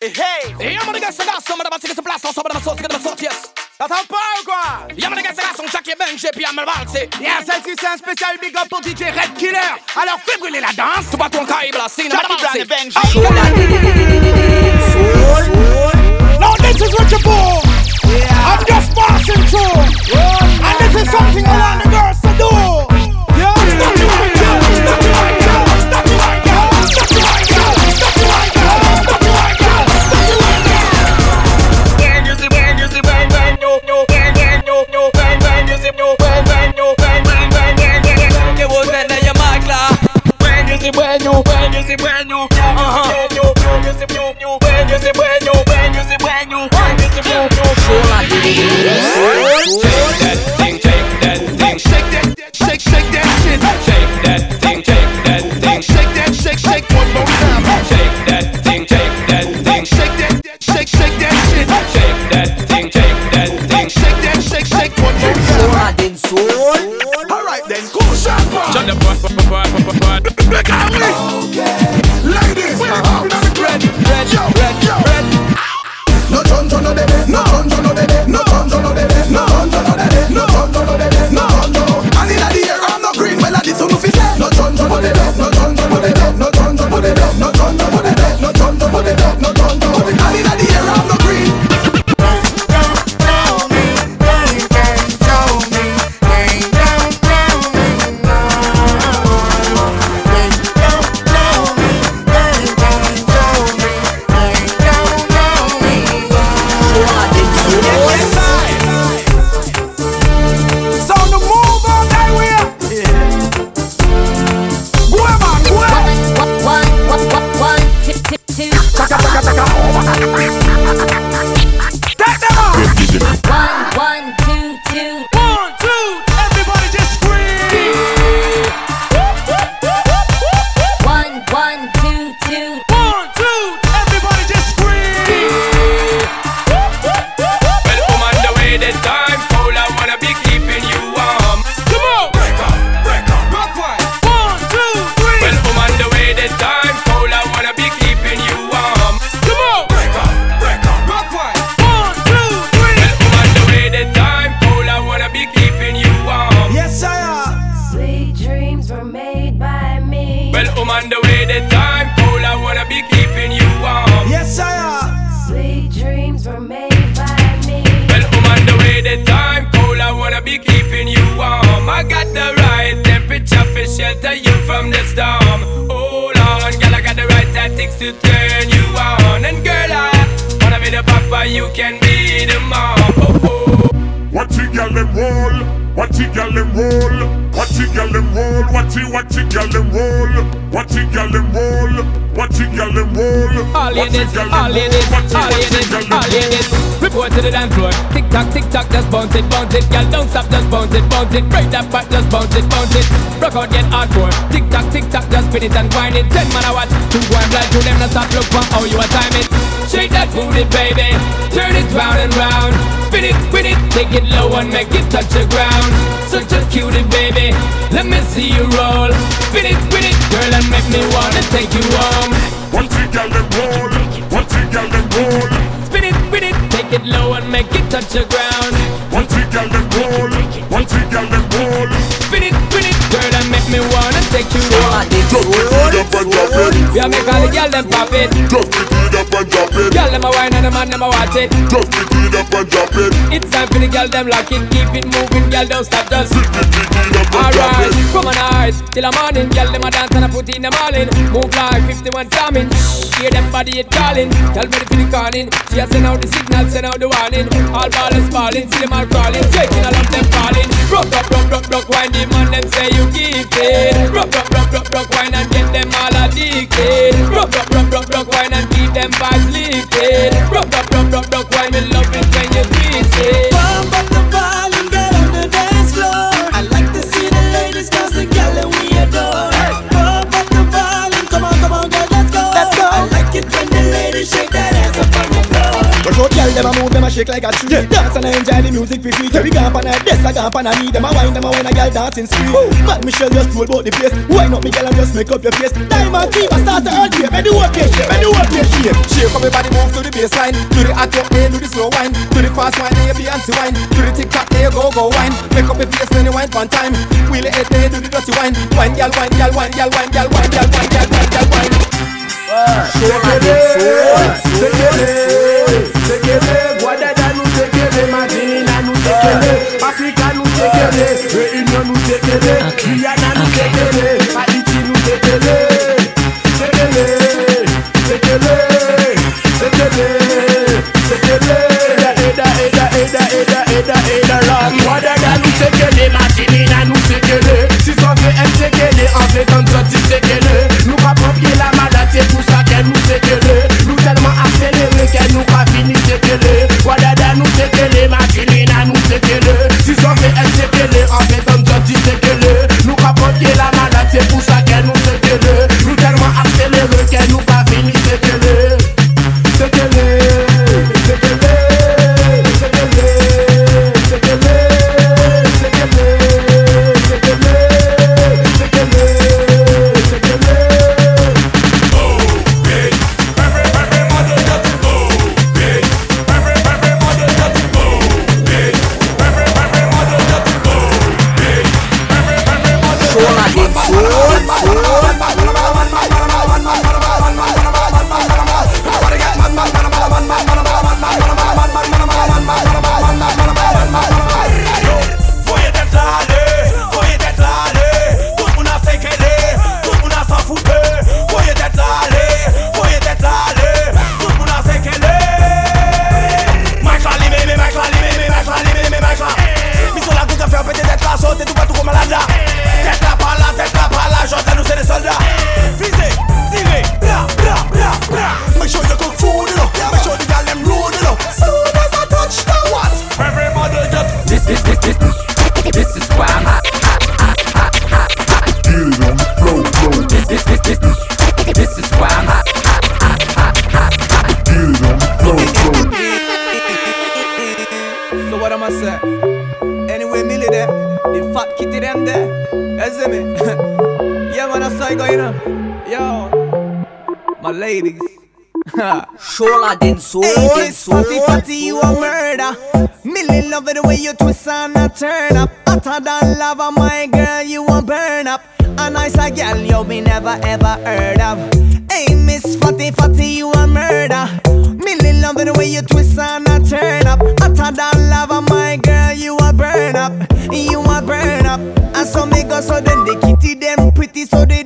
Hey, hey. Det gars garçon, men det var sikkert plass Så var det så, sikkert det var så, yes. T'entends pas ou quoi men det gars garçon, Jackie Benji Puis Amel Valsi Yeah, celle-ci c'est un spécial big up pour DJ Red Killer. Alors fais brûler la danse. Tu bats ton là, signe Jackie Brown Benji. Ah, now this is what you pull. I'm just passing through. And this is something I want the girls to do. To turn you on. And girl, I wanna be the papa, you can be the mom. Oh, oh. Watch it, girl, them roll. Watch it, girl, them roll. Watch it, girl, them roll. Watch it, watch it, girl, them roll. Watch it, girl, them roll. Watch it, girl, them roll. All ladies, it, all ladies, it, all watch it, ladies, all roll. ladies. Report to the dance floor. Tick tock, tick tock, just bounce it, bounce it. Girl, don't stop, just bounce it, bounce it. Break that back, just bounce it, bounce it. Rock out, get hardcore. Tick tock, tick tock, just spin it and wind it. Ten man watch, two and blind to them. Not stop, look for how you a time it. Shake that booty, baby. Turn it round and round. Spin it, spin it, take it low and make it touch the ground. Such a cutie, baby. Let me see you roll. Spin it, spin it, girl, and make me wanna take you home. Watch it, girl, them roll. Watch it, girl, them roll. Spin it, spin it, take it low and make it touch the ground. Watch it, girl, them roll. Watch it, girl, them roll. Spin it, make me wanna take you home. Just pick it up and drop it. Yeah, make all the girl them pop it. Just pick it up and drop it. Girl them a wine and the man them a watch it. Just pick it up and drop it. It's time for the girl them lock it, keep it moving, girl don't stop just. Pick it, pick it up and drop Alright, come on eyes till the morning, girl them a dance and I put in them all in. Move like 51 jamming, hear them body it calling. Ready for the calling, she a send out the signal, send out the warning. All ballers falling, see them all crawling, shaking all of them falling. Rock, rock, rock, rock, rock, wine the man them say you keep it. Rock, rock, rock, rock, rock, wine and get them all addicted. Rock, rock, rock, rock, rock, wine and keep them vibes lifted. Rock, rock, shake like a tree. Dance and enjoy the music for free. We gone pan a desk, I gone pan a knee. Them a wine, them a wine, a girl dancing spree. Mad Michelle just roll about the place. Wine up, me girl, and just make up your face. Diamond team, I start to earn you. Make the work it, make the work it. Shake up everybody move to the baseline. Do the hot up, do the slow wine. Do the fast wine, there Beyonce wine. Do the tick tock, there go go wine. Make up your face when you wine one time. Wheel it there, do the dirty wine. Wine, gal, wine, gal, wine, gal, wine, gal, wine, gal, wine, gal, wine, gal, wine. Sekele, sekele, sekele, Guadada day. Rain. Ladies. Shola den so, Hey, den Miss so. Fatty Fatty, you a murder. Millie love it the way you twist and a turn up. Hotter than lava, my girl, you a burn up. A nicer girl you me never ever heard of. Hey, Miss Fatty Fatty, you a murder. Millie love it the way you twist and a turn up. Hotter than lava, my girl, you a burn up. You a burn up. And so me go so then the kitty them pretty, so the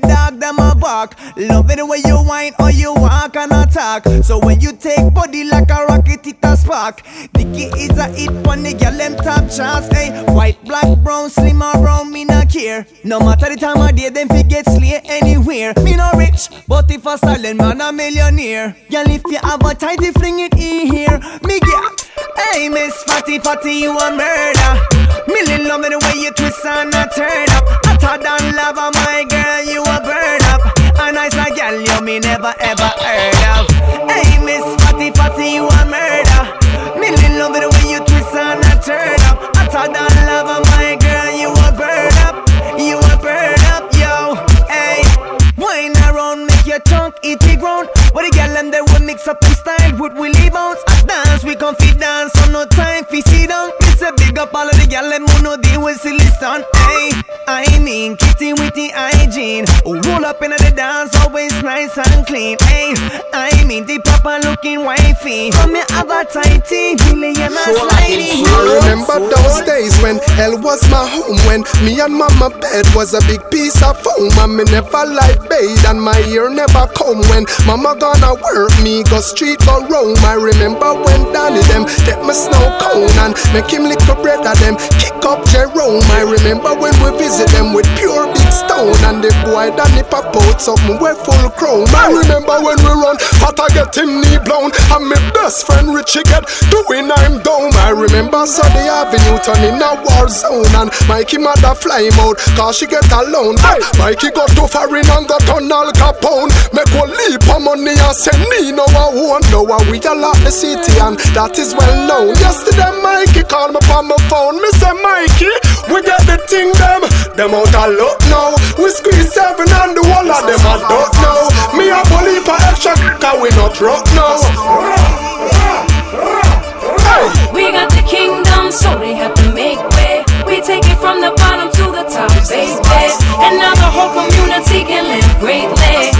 bark. Love it the way you whine or you walk and attack. So when you take body like a rocket, it a spark. Dicky is a hit on the girl them top charts. Hey, white, black, brown, slim or brown, me not care. No matter the time of day, them fi get slay anywhere. Me no rich, but if a silent man a millionaire. Girl, if you have a tighty, fling it in here. Me get. Hey, Miss Fatty Fatty, you a murder. Millie love me the way you twist and a turn up. Hotter than lava, my girl, you a burn A nice like girl, you me never ever heard clean. ain't ay mean the proper looking wifey. From your other tighty, and a slidey. I remember those days when hell was my home When me and mama bed was a big piece of foam And me never like bathe and my ear never come When mama gonna work me go street go roam I remember when Danny them take my snow cone And make him lick a bread of them kick up Jerome I remember when we visit them with pure big stone And the boy Danny pop out something we full chrome I remember when we run I get him knee blown. And my best friend Richie get doing I'm down I remember Sunday Avenue turning a war zone. And Mikey mother fly him out cause she get alone. Hey, Mikey got to foreign and got on Al Capone. Make one leap of money and send me no I won't we a lot the city. And that is well known. Yesterday Mikey called me on my phone. Me say Mikey, we get the thing them. Them out a lot now. We squeeze seven and the whole of them I don't know Me a believe for extra cause we not rock now. We got the kingdom, so they have to make way. We take it from the bottom to the top, baby. And now the whole community can live greatly.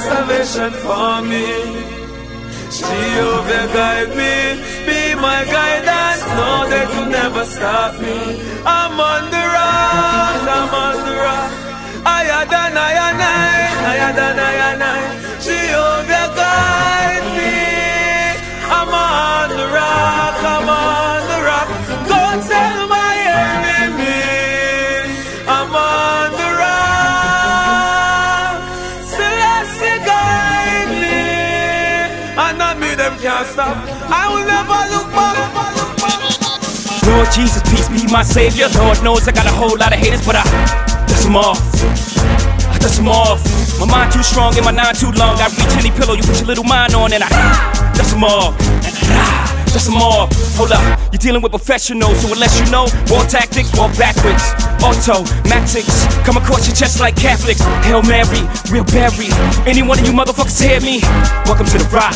salvation for me. Jehovah guide me, my guidance. No, they could never stop me. I'm on the rock, I'm on the rock. Higher than I and I, higher than I and. Lord Jesus, peace be my savior. Lord knows I got a whole lot of haters, but I dust them off. I dust them off. My mind too strong and my nine too long. I reach any pillow, you put your little mind on and I dust them off. Them off. Hold up, you're dealing with professionals, so unless you know, war tactics, walk backwards. Automatics, come across your chest like Catholics. Hail Mary, real Barry. Any one of you motherfuckers hear me? Welcome to the rock.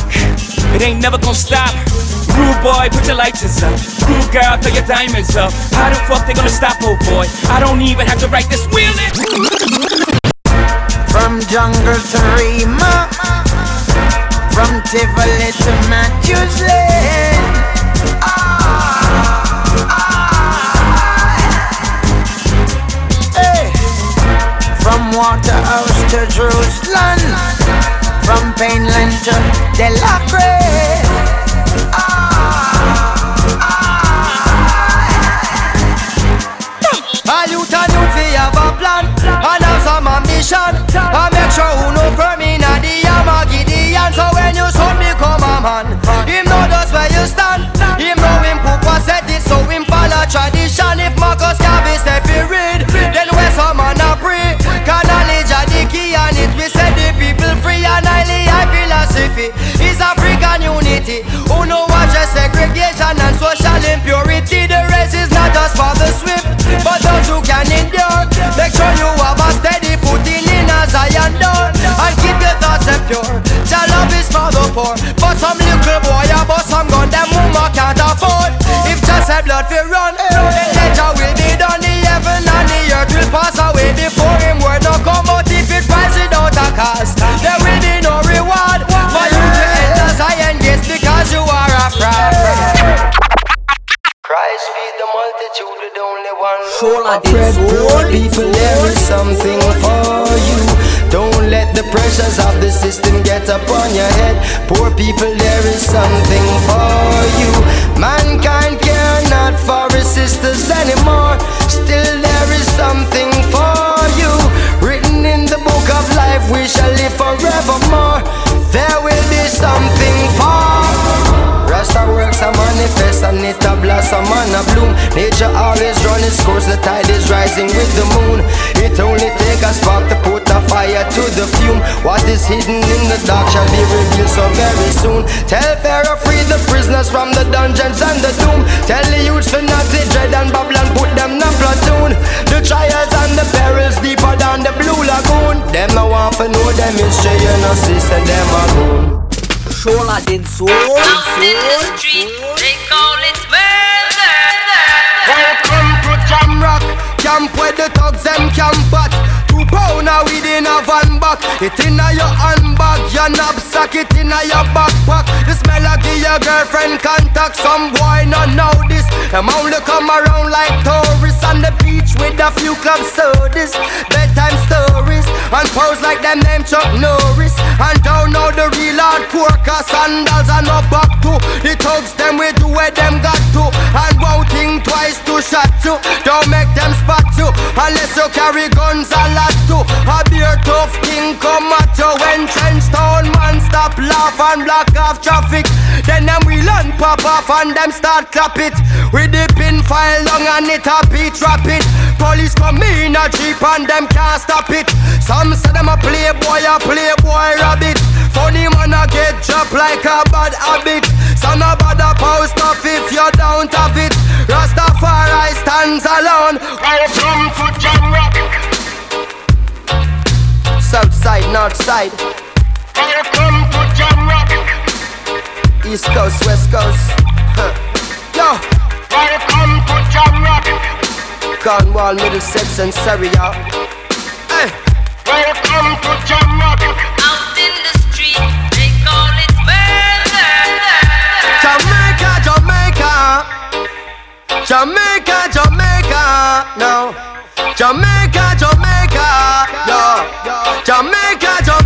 It ain't never gonna stop. Rude boy, put your lighters up. Rude girl, throw your diamonds up. How the fuck they gonna stop, old boy? I don't even have to write this wheeling. From jungle to Rema, from Tivoli to Matthews Lane. Hey. From Waterhouse to Jerusalem, from Painland to Delacre. All And make sure who know firm inna the Armageddon So when you son become a man. Him know just where you stand. Him know him Papa set it So him follow tradition. If Marcus Garvey step he read Then where some man a pray Cause knowledge a the key And it we set the people free. And high philosophy Is African unity. Who know what just segregation the multitude with only one Shola Fred, poor people, there is something for you. Don't let the pressures of the system get upon your head. Poor people, there is something for you. Mankind care not for his sisters anymore. Still, there is something for you. Written in the book of life, we shall live forevermore. There will be something for Rasta works a manifest and it a blossom and a bloom. Nature always run its course, the tide is rising with the moon. It only take a spark to put a fire to the fume. What is hidden in the dark shall be revealed so very soon. Tell Pharaoh free the prisoners from the dungeons and the doom. Tell the youths to not to dread and Babylon put them in a platoon. The trials and the perils deeper than the blue lagoon. Them no want to know them history, you know sister, them a goon Shola den soul. the street, they call it Welcome camp where the thugs them camp at. Two pounder within a van back. It inna your handbag, your knapsack, it inna your backpack. The smell of your girlfriend contact. Some boy not know this. Them only come around like tourists on the beach with a few club sodas, bedtime stories, and pose like them name Chuck Norris. And don't know the real hardcore cause sandals and no back to the thugs. Them we do where them got to, and won't think twice to shot you. Don't make them you unless you carry guns a lot too. A beer tough king come at you when trench town man stop laugh and block off traffic. Then them we learn pop off and them start clap it. With the pin file long and it a beat rapid. Police come in a jeep and them can't stop it. Some say them a playboy, a playboy rabbit. Funny man a get dropped like a bad habit. Some a bad a post off if you don't have north side. Welcome to Jam Rock. East coast, west coast. Huh. Yo. Welcome to Jam Rock. Cornwall, Middlesex, and Surrey, y'all. Hey. Welcome to Jam Rock. Out in the street, they call it murder. Jamaica, Jamaica, Jamaica, Jamaica. Now. Jamaica, Jamaica. Jamaica, Jamaica.